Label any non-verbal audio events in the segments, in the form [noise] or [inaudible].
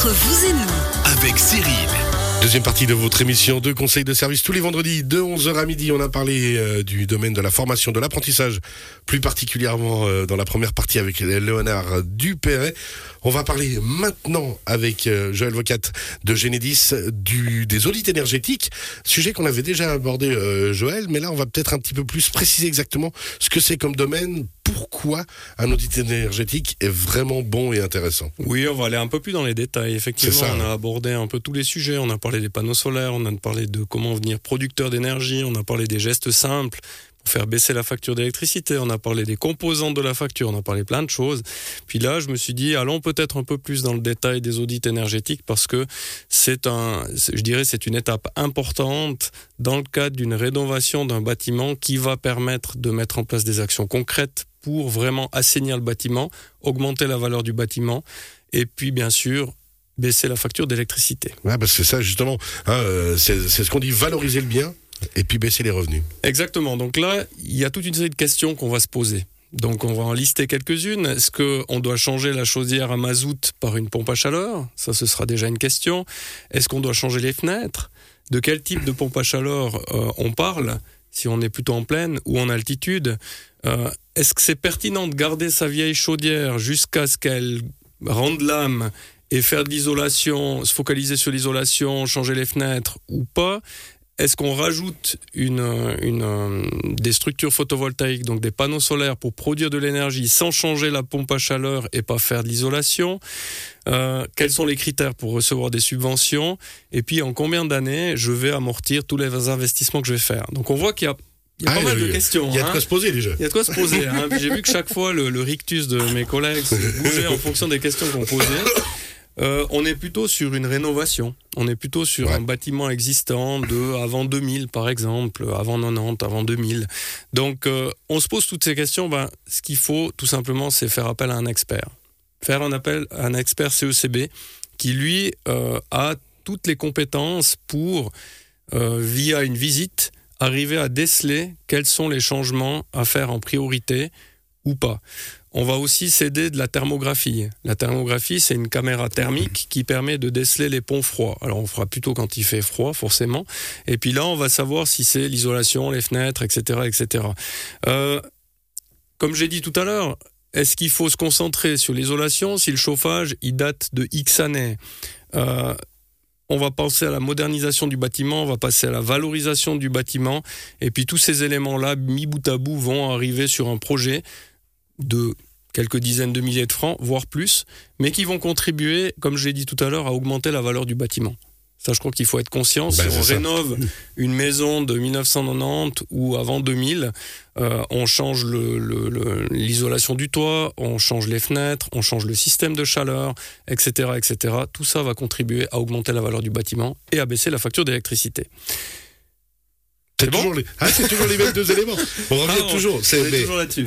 entre vous et nous. avec Cyril. Deuxième partie de votre émission de conseils de service tous les vendredis de 11h à midi. On a parlé euh, du domaine de la formation, de l'apprentissage, plus particulièrement euh, dans la première partie avec Léonard Dupéret. On va parler maintenant avec euh, Joël Vocat de Genedis des audits énergétiques, sujet qu'on avait déjà abordé Joël, mais là on va peut-être un petit peu plus préciser exactement ce que c'est comme domaine, pourquoi un audit énergétique est vraiment bon et intéressant. Oui, on va aller un peu plus dans les détails. Effectivement, on a abordé un peu tous les sujets. On a parlé des panneaux solaires, on a parlé de comment devenir producteur d'énergie, on a parlé des gestes simples pour faire baisser la facture d'électricité, on a parlé des composantes de la facture, on a parlé plein de choses. Puis là, je me suis dit, allons peut-être un peu plus dans le détail des audits énergétiques parce que c'est un, je dirais, c'est une étape importante dans le cadre d'une rénovation d'un bâtiment qui va permettre de mettre en place des actions concrètes pour vraiment assainir le bâtiment, augmenter la valeur du bâtiment et puis bien sûr baisser la facture d'électricité. Ouais, parce que c'est ça justement, hein, euh, c'est c'est ce qu'on dit valoriser le bien et puis baisser les revenus. Exactement. Donc là, il y a toute une série de questions qu'on va se poser. Donc on va en lister quelques-unes. Est-ce qu'on doit changer la chaudière à mazout par une pompe à chaleur? Ça, ce sera déjà une question. Est-ce qu'on doit changer les fenêtres? De quel type de pompe à chaleur euh, on parle? Si on est plutôt en plaine ou en altitude Euh, Est-ce que c'est pertinent de garder sa vieille chaudière jusqu'à ce qu'elle rende l'âme et faire de l'isolation, se focaliser sur l'isolation, changer les fenêtres ou pas? Est-ce qu'on rajoute une, une, euh, des structures photovoltaïques, donc des panneaux solaires pour produire de l'énergie sans changer la pompe à chaleur et pas faire de l'isolation? Euh, Quels sont les critères pour recevoir des subventions? Et puis en combien d'années je vais amortir tous les investissements que je vais faire? Donc on voit qu'il y a, il y a Ah, pas mal de questions. Il y a de hein. quoi se poser déjà. Il y a de quoi se poser. hein. J'ai vu que chaque fois, le, le rictus de mes collègues se bougeait en fonction des questions qu'on posait. Euh, on est plutôt sur une rénovation. On est plutôt sur Ouais. un bâtiment existant de avant 2000, par exemple, avant 90, avant 2000. Donc, euh, on se pose toutes ces questions. Ben, ce qu'il faut, tout simplement, c'est faire appel à un expert. Faire un appel à un expert CECB qui, lui, euh, a toutes les compétences pour, via une visite, arriver à déceler quels sont les changements à faire en priorité ou pas. On va aussi s'aider de la thermographie. La thermographie, c'est une caméra thermique qui permet de déceler les ponts froids. Alors, on fera plutôt quand il fait froid, forcément. Et puis là, on va savoir si c'est l'isolation, les fenêtres, etc., etc. Euh, comme j'ai dit tout à l'heure, est-ce qu'il faut se concentrer sur l'isolation si le chauffage, il date de X années? Euh, on va penser à la modernisation du bâtiment, on va passer à la valorisation du bâtiment, et puis tous ces éléments-là, mis bout à bout, vont arriver sur un projet de quelques dizaines de milliers de francs, voire plus, mais qui vont contribuer, comme je l'ai dit tout à l'heure, à augmenter la valeur du bâtiment. Ça, je crois qu'il faut être conscient. Ben, si on ça. rénove [laughs] une maison de 1990 ou avant 2000, euh, on change l'isolation du toit, on change les fenêtres, on change le système de chaleur, etc., etc. Tout ça va contribuer à augmenter la valeur du bâtiment et à baisser la facture d'électricité. C'est bon toujours, les... ah, c'est toujours les mêmes deux [laughs] éléments. On revient Ah, toujours. C'est- mais, toujours là-dessus.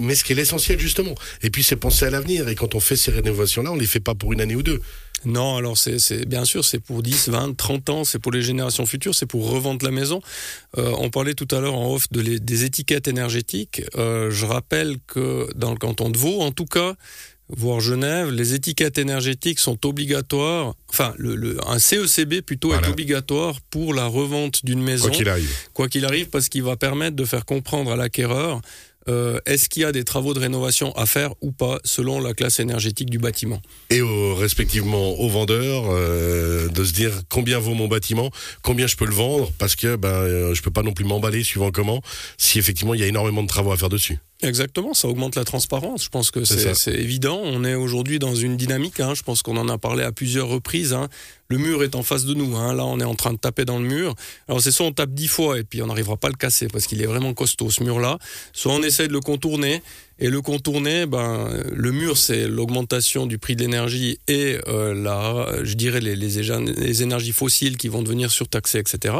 mais ce qui est l'essentiel justement. Et puis c'est penser à l'avenir. Et quand on fait ces rénovations-là, on les fait pas pour une année ou deux. Non, alors c'est, c'est bien sûr, c'est pour 10, 20, 30 ans, c'est pour les générations futures, c'est pour revendre la maison. Euh, on parlait tout à l'heure en off de les- des étiquettes énergétiques. Euh, je rappelle que dans le canton de Vaud, en tout cas, voire Genève, les étiquettes énergétiques sont obligatoires. Enfin, le, le- un CECB plutôt Voilà. est obligatoire pour la revente d'une maison, Quoi qu'il arrive. quoi qu'il arrive, parce qu'il va permettre de faire comprendre à l'acquéreur euh, est-ce qu'il y a des travaux de rénovation à faire ou pas selon la classe énergétique du bâtiment? Et au- respectivement aux vendeurs euh, de se dire combien vaut mon bâtiment, combien je peux le vendre, parce que ben euh, je peux pas non plus m'emballer suivant comment, si effectivement il y a énormément de travaux à faire dessus. Exactement, ça augmente la transparence. Je pense que C'est évident. On est aujourd'hui dans une dynamique. hein. Je pense qu'on en a parlé à plusieurs reprises. hein. Le mur est en face de nous. hein. Là, on est en train de taper dans le mur. Alors, c'est soit on tape dix fois et puis on n'arrivera pas à le casser parce qu'il est vraiment costaud ce mur-là. Soit on essaie de le contourner. Et le contourner, ben, le mur, c'est l'augmentation du prix de l'énergie et euh, je dirais les, les énergies fossiles qui vont devenir surtaxées, etc.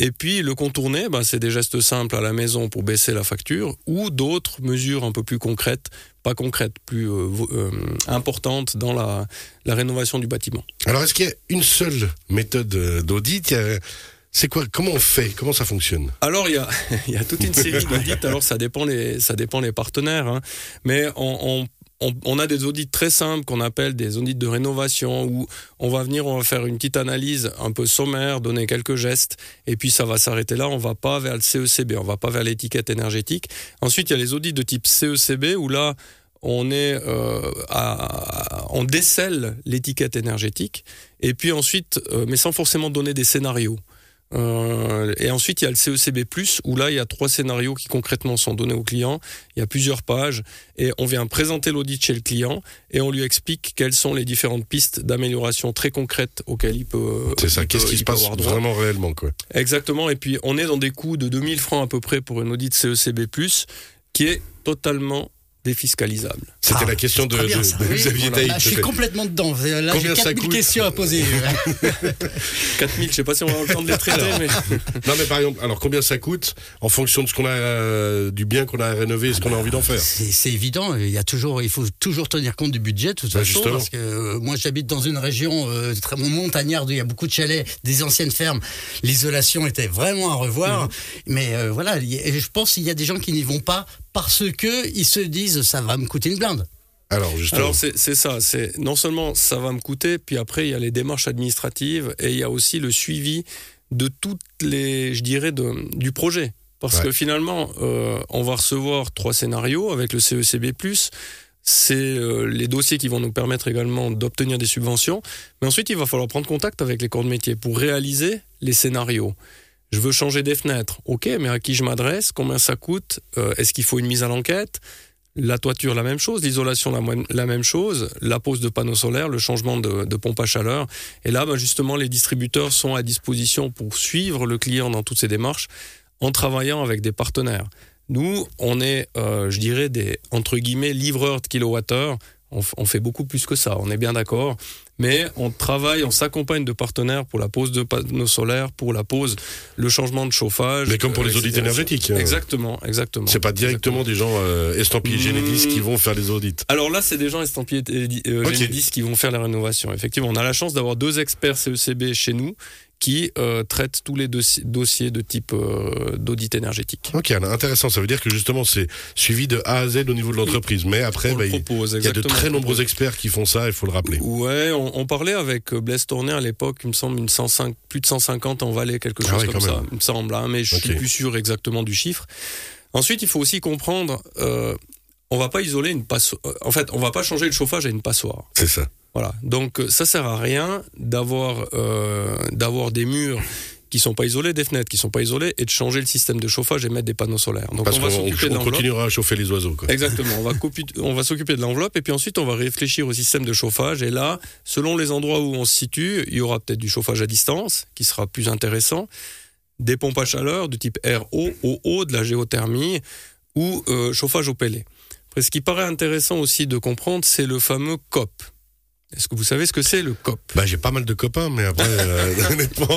Et puis le contourner, bah, c'est des gestes simples à la maison pour baisser la facture ou d'autres mesures un peu plus concrètes, pas concrètes, plus euh, euh, importantes dans la, la rénovation du bâtiment. Alors est-ce qu'il y a une seule méthode euh, d'audit? C'est quoi Comment on fait? Comment ça fonctionne? Alors il y a, [laughs] il y a toute une série d'audits. [laughs] Alors ça dépend les, ça dépend les partenaires, hein. mais on, on- on, a des audits très simples qu'on appelle des audits de rénovation où on va venir, on va faire une petite analyse un peu sommaire, donner quelques gestes, et puis ça va s'arrêter là. On va pas vers le CECB, on va pas vers l'étiquette énergétique. Ensuite, il y a les audits de type CECB où là, on est euh, à, on décèle l'étiquette énergétique, et puis ensuite, euh, mais sans forcément donner des scénarios. Euh, et ensuite, il y a le CECB+, où là, il y a trois scénarios qui concrètement sont donnés au client. Il y a plusieurs pages et on vient présenter l'audit chez le client et on lui explique quelles sont les différentes pistes d'amélioration très concrètes auxquelles il peut. C'est ça, qu'est-ce qui se passe vraiment réellement, quoi. Exactement. Et puis, on est dans des coûts de 2000 francs à peu près pour une audit CECB+, qui est totalement défiscalisable. C'était la ah, question de, Xavier je suis complètement dedans. Là, j'ai 4000 questions à poser. [laughs] 4000, je ne sais pas si on va entendre les traiter. Mais... Non, mais par exemple, alors combien ça coûte en fonction de ce qu'on a, euh, du bien qu'on a rénové et ce qu'on a envie d'en faire? C'est évident. Il, y a toujours, il faut toujours tenir compte du budget, de toute bah, façon. Parce que euh, moi, j'habite dans une région euh, très montagnarde où il y a beaucoup de chalets, des anciennes fermes. L'isolation était vraiment à revoir. Mhm. Mais voilà, je pense qu'il y a des gens qui n'y vont pas parce que ils se disent ça va me coûter une blinde. Alors, Alors c'est ça, c'est non seulement ça va me coûter, puis après il y a les démarches administratives et il y a aussi le suivi de toutes les, je dirais, de, du projet. Parce que finalement, euh, on va recevoir trois scénarios avec le CECB+. C'est euh, les dossiers qui vont nous permettre également d'obtenir des subventions. Mais ensuite, il va falloir prendre contact avec les corps de métier pour réaliser les scénarios. Je veux changer des fenêtres. Ok, mais à qui je m'adresse? Combien ça coûte? Euh, Est-ce qu'il faut une mise à l'enquête? La toiture, la même chose, l'isolation, la, même chose, la pose de panneaux solaires, le changement de, pompe à chaleur. Et là, ben justement, les distributeurs sont à disposition pour suivre le client dans toutes ces démarches en travaillant avec des partenaires. Nous, on est, euh, je dirais, des, entre guillemets, livreurs de kilowattheures. on fait beaucoup plus que ça, on est bien d'accord mais on travaille, on s'accompagne de partenaires pour la pose de panneaux solaires, pour la pose, le changement de chauffage. Mais comme pour les audits énergétiques. Hein. Exactement, exactement. C'est pas directement des gens euh, estampillés Génédis qui vont faire les audits. Alors là, c'est des gens estampillés euh, Génédis qui vont faire la rénovation. Effectivement, on a la chance d'avoir deux experts CECB chez nous qui euh, traite tous les dossiers de type euh, d'audit énergétique. Ok, intéressant. Ça veut dire que justement c'est suivi de A à Z au niveau de l'entreprise. Mais après, bah, il y a de très nombreux experts qui font ça, il faut le rappeler. Ouais, on, parlait avec euh, Blaise Tourner à l'époque, il me semble une 105, plus de 150 en Valais, quelque ah chose comme ça, il me semble, hein, mais je suis plus sûr exactement du chiffre. Ensuite, il faut aussi comprendre, euh, on va pas isoler une passoire. En fait, on va pas changer le chauffage à une passoire. C'est ça. Voilà. Donc ça sert à rien d'avoir euh, d'avoir des murs qui sont pas isolés, des fenêtres qui sont pas isolées, et de changer le système de chauffage et mettre des panneaux solaires. Donc on va s'occuper de l'enveloppe. continuera à chauffer les oiseaux. Quoi. Exactement. On va, on va s'occuper de l'enveloppe et puis ensuite on va réfléchir au système de chauffage. Et là, selon les endroits où on se situe, il y aura peut-être du chauffage à distance qui sera plus intéressant, des pompes à chaleur de type RO, OO, de la géothermie ou euh, chauffage au pellet. Après, ce qui paraît intéressant aussi de comprendre, c'est le fameux COP. Est-ce que vous savez ce que c'est le COP? Bah, J'ai pas mal de copains, mais après, euh, [laughs] honnêtement,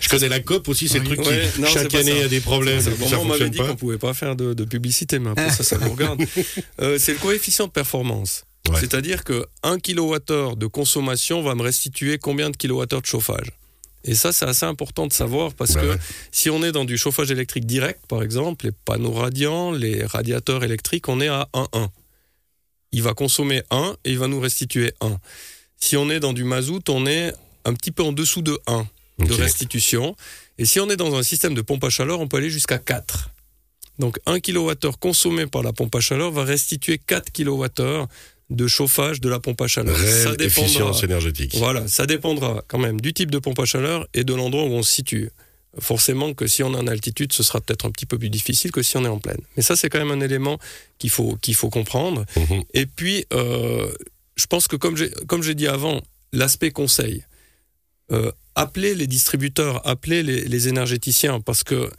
je connais la COP aussi, c'est le truc qui, chaque année, il y a des problèmes. Ça, ça on m'avait dit qu'on pouvait pas faire de, publicité, mais après ça, ça vous regarde. [laughs] Euh, c'est le coefficient de performance. C'est-à-dire que 1 kWh de consommation va me restituer combien de kWh de chauffage? Et ça, c'est assez important de savoir parce bah que si on est dans du chauffage électrique direct, par exemple, les panneaux radiants, les radiateurs électriques, on est à 1,1 il va consommer 1 et il va nous restituer 1. Si on est dans du mazout, on est un petit peu en dessous de 1 de restitution. Et si on est dans un système de pompe à chaleur, on peut aller jusqu'à 4. Donc 1 kWh consommé par la pompe à chaleur va restituer 4 kWh de chauffage de la pompe à chaleur. ça dépendra, énergétique. Voilà, ça dépendra quand même du type de pompe à chaleur et de l'endroit où on se situe forcément que si on est en altitude, ce sera peut-être un petit peu plus difficile que si on est en plaine. Mais ça, c'est quand même un élément qu'il faut, qu'il faut comprendre. Mhm. Et puis, euh, je pense que comme j'ai, comme j'ai dit avant, l'aspect conseil, euh, appelez les distributeurs, appelez les, énergéticiens, parce que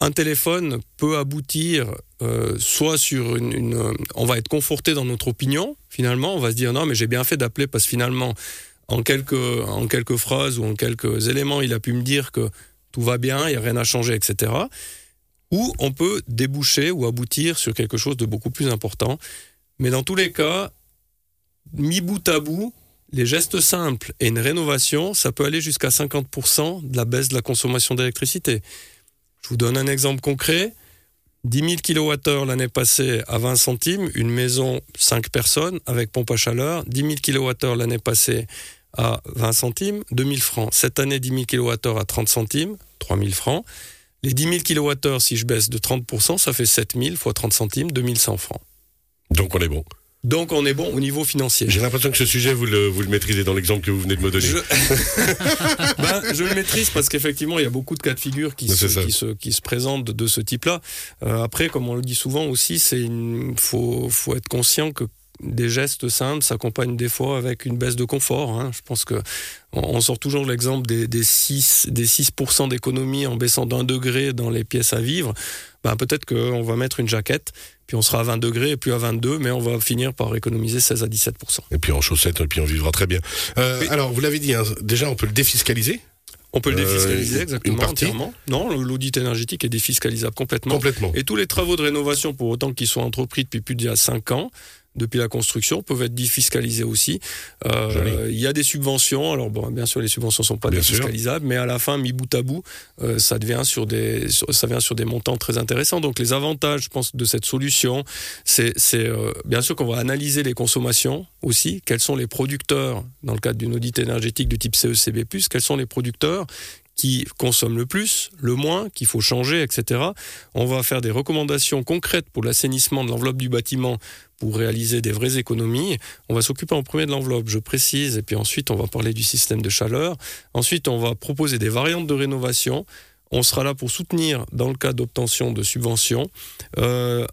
un téléphone peut aboutir euh, soit sur une, une, On va être conforté dans notre opinion, finalement, on va se dire non, mais j'ai bien fait d'appeler parce que finalement, en quelques, en quelques phrases ou en quelques éléments, il a pu me dire que tout va bien, il n'y a rien à changer, etc. Ou on peut déboucher ou aboutir sur quelque chose de beaucoup plus important. Mais dans tous les cas, mis bout à bout, les gestes simples et une rénovation, ça peut aller jusqu'à 50% de la baisse de la consommation d'électricité. Je vous donne un exemple concret. 10 000 kWh l'année passée à 20 centimes, une maison 5 personnes avec pompe à chaleur. 10 000 kWh l'année passée à 20 centimes, 2000 francs. Cette année, 10 000 kWh à 30 centimes, 3000 francs. Les 10 000 kWh, si je baisse de 30%, ça fait 7 000 fois 30 centimes, 2100 francs. Donc on est bon. Donc on est bon au niveau financier. J'ai l'impression que ce sujet, vous le, vous le maîtrisez dans l'exemple que vous venez de me donner. Je, [laughs] ben, je le maîtrise parce qu'effectivement, il y a beaucoup de cas de figure qui, se, qui, se, qui se, présentent de, ce type-là. Euh, après, comme on le dit souvent aussi, il faut, faut être conscient que des gestes simples s'accompagnent des fois avec une baisse de confort. Hein. Je pense que on sort toujours l'exemple des, des 6, des 6% d'économie en baissant d'un degré dans les pièces à vivre. Ben, peut-être qu'on va mettre une jaquette puis on sera à 20 degrés et puis à 22, mais on va finir par économiser 16 à 17 Et puis en chaussettes, et puis on vivra très bien. Euh, alors, vous l'avez dit, hein, déjà, on peut le défiscaliser? On peut le euh, défiscaliser exactement entièrement. Non, l'audit énergétique est défiscalisable complètement. Complètement. Et tous les travaux de rénovation, pour autant qu'ils soient entrepris depuis plus de 5 ans, depuis la construction peuvent être défiscalisés aussi. Euh, il y a des subventions. Alors bon, bien sûr, les subventions sont pas défiscalisables, mais à la fin, mis bout à bout, euh, ça devient sur des, ça vient sur des montants très intéressants. Donc les avantages, je pense, de cette solution, c'est, euh, bien sûr qu'on va analyser les consommations aussi. Quels sont les producteurs dans le cadre d'une audit énergétique de type CECB+, quels sont les producteurs qui consomme le plus, le moins, qu'il faut changer, etc. On va faire des recommandations concrètes pour l'assainissement de l'enveloppe du bâtiment pour réaliser des vraies économies. On va s'occuper en premier de l'enveloppe, je précise, et puis ensuite on va parler du système de chaleur. Ensuite, on va proposer des variantes de rénovation. On sera là pour soutenir, dans le cas d'obtention de subventions, euh,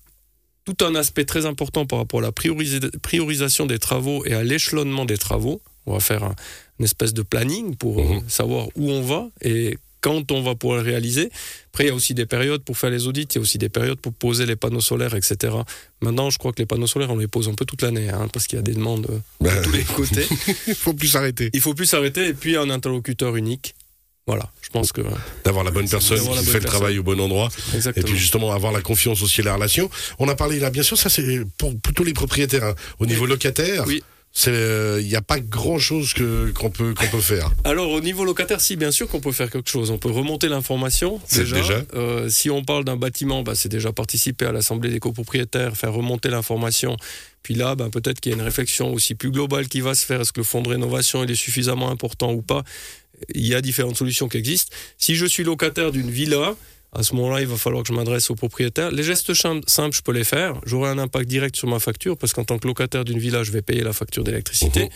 tout un aspect très important par rapport à la priorisation des travaux et à l'échelonnement des travaux. On va faire un, une espèce de planning pour euh, mhm. savoir où on va et quand on va pouvoir le réaliser. Après, il y a aussi des périodes pour faire les audits, il y a aussi des périodes pour poser les panneaux solaires, etc. Maintenant, je crois que les panneaux solaires, on les pose un peu toute l'année, hein, parce qu'il y a des demandes de ben, tous les côtés. [laughs] il faut plus s'arrêter. Il faut plus s'arrêter, et puis un interlocuteur unique. Voilà, je pense que... D'avoir la bonne personne qui fait le travail au bon endroit. Et puis justement, avoir la confiance aussi à la relation. On a parlé là, bien sûr, ça c'est pour plutôt les propriétaires. Hein. Au niveau locataire, oui il n'y euh, a pas grand chose que qu'on peut qu'on peut faire. Alors au niveau locataire, si bien sûr qu'on peut faire quelque chose. On peut remonter l'information déjà. déjà. Euh, si on parle d'un bâtiment, bah, c'est déjà participer à l'assemblée des copropriétaires, faire remonter l'information. Puis là, bah, peut-être qu'il y a une réflexion aussi plus globale qui va se faire. Est-ce que le fonds de rénovation il est suffisamment important ou pas? Il y a différentes solutions qui existent. Si je suis locataire d'une villa, à ce moment-là, il va falloir que je m'adresse au propriétaire. Les gestes simples, je peux les faire. J'aurai un impact direct sur ma facture parce qu'en tant que locataire d'une villa, je vais payer la facture d'électricité. Mhm.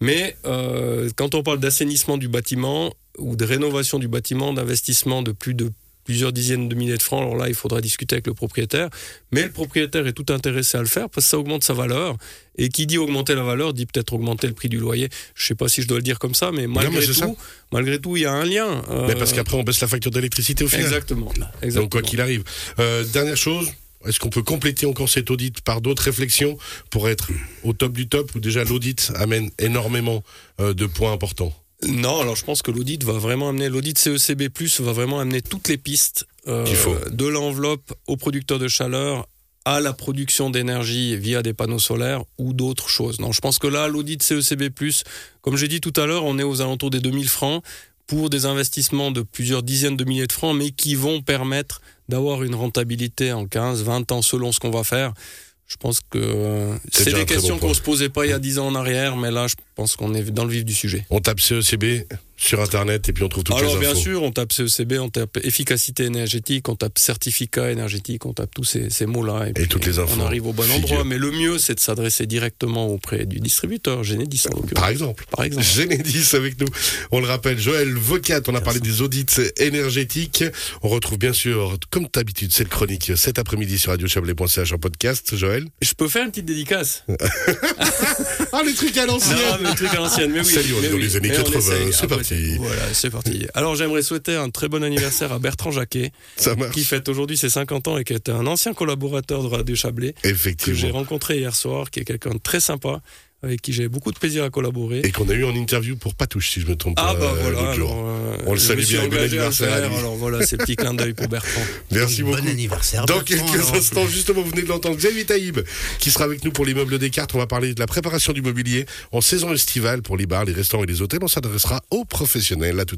Mais euh, quand on parle d'assainissement du bâtiment ou de rénovation du bâtiment, d'investissement de plus de plusieurs dizaines de milliers de francs. Alors là, il faudra discuter avec le propriétaire. Mais le propriétaire est tout intéressé à le faire parce que ça augmente sa valeur. Et qui dit augmenter la valeur dit peut-être augmenter le prix du loyer. Je ne sais pas si je dois le dire comme ça, mais malgré tout, malgré tout, il y a un lien. Mais parce qu'après, on baisse la facture d'électricité au final. Exactement. Donc quoi qu'il arrive. Euh, dernière chose. Est-ce qu'on peut compléter encore cet audit par d'autres réflexions pour être au top du top ou déjà l'audit amène énormément euh, de points importants? Non, alors je pense que l'audit va vraiment amener, l'audit CECB+, va vraiment amener toutes les pistes euh, de l'enveloppe aux producteurs de chaleur à la production d'énergie via des panneaux solaires ou d'autres choses. Non, je pense que là, l'audit CECB+, comme j'ai dit tout à l'heure, on est aux alentours des 2000 francs pour des investissements de plusieurs dizaines de milliers de francs, mais qui vont permettre d'avoir une rentabilité en 15, 20 ans selon ce qu'on va faire. Je pense que c'est des questions qu'on ne se posait pas il y a 10 ans en arrière, mais là, je pense qu'on est dans le vif du sujet. On tape CECB sur Internet et puis on trouve toutes Alors, les infos. bien sûr, on tape CECB, on tape efficacité énergétique, on tape certificat énergétique, on tape tous ces, mots-là. Et, toutes les infos. On arrive au bon endroit. Mais le mieux, c'est de s'adresser directement auprès du distributeur, en l'occurrence. Par exemple. Par exemple. Genedis avec nous. On le rappelle, Joël Vocat, on a parlé des audits énergétiques. On retrouve bien sûr, comme d'habitude, cette chronique cet après-midi sur radiochablais.ch en podcast. Joël [laughs] Je peux faire une petite dédicace? Ah, les trucs à l'ancienne Non, les trucs à l'ancienne, mais oui. Salut, on est dans les années 80, c'est parti. Voilà, c'est parti. Alors j'aimerais souhaiter un très bon anniversaire à Bertrand Jacquet, [laughs] qui fête aujourd'hui ses 50 ans et qui était un ancien collaborateur de Radio Chablais, Effectivement. que j'ai rencontré hier soir, qui est quelqu'un de très sympa avec qui j'ai beaucoup de plaisir à collaborer. Et qu'on a eu en interview pour Patouche, si je me trompe ah, pas. Ah bah voilà, euh, on le salue bien, bon anniversaire. alors voilà, c'est petit clin d'œil pour Bertrand. [laughs] Merci beaucoup. Bon anniversaire. Dans quelques instants, justement, vous venez de l'entendre, Xavier Taïb, qui sera avec nous pour l'immeuble des cartes. On va parler de la préparation du mobilier en saison estivale pour les bars, les restaurants et les hôtels. On s'adressera aux professionnels. À tout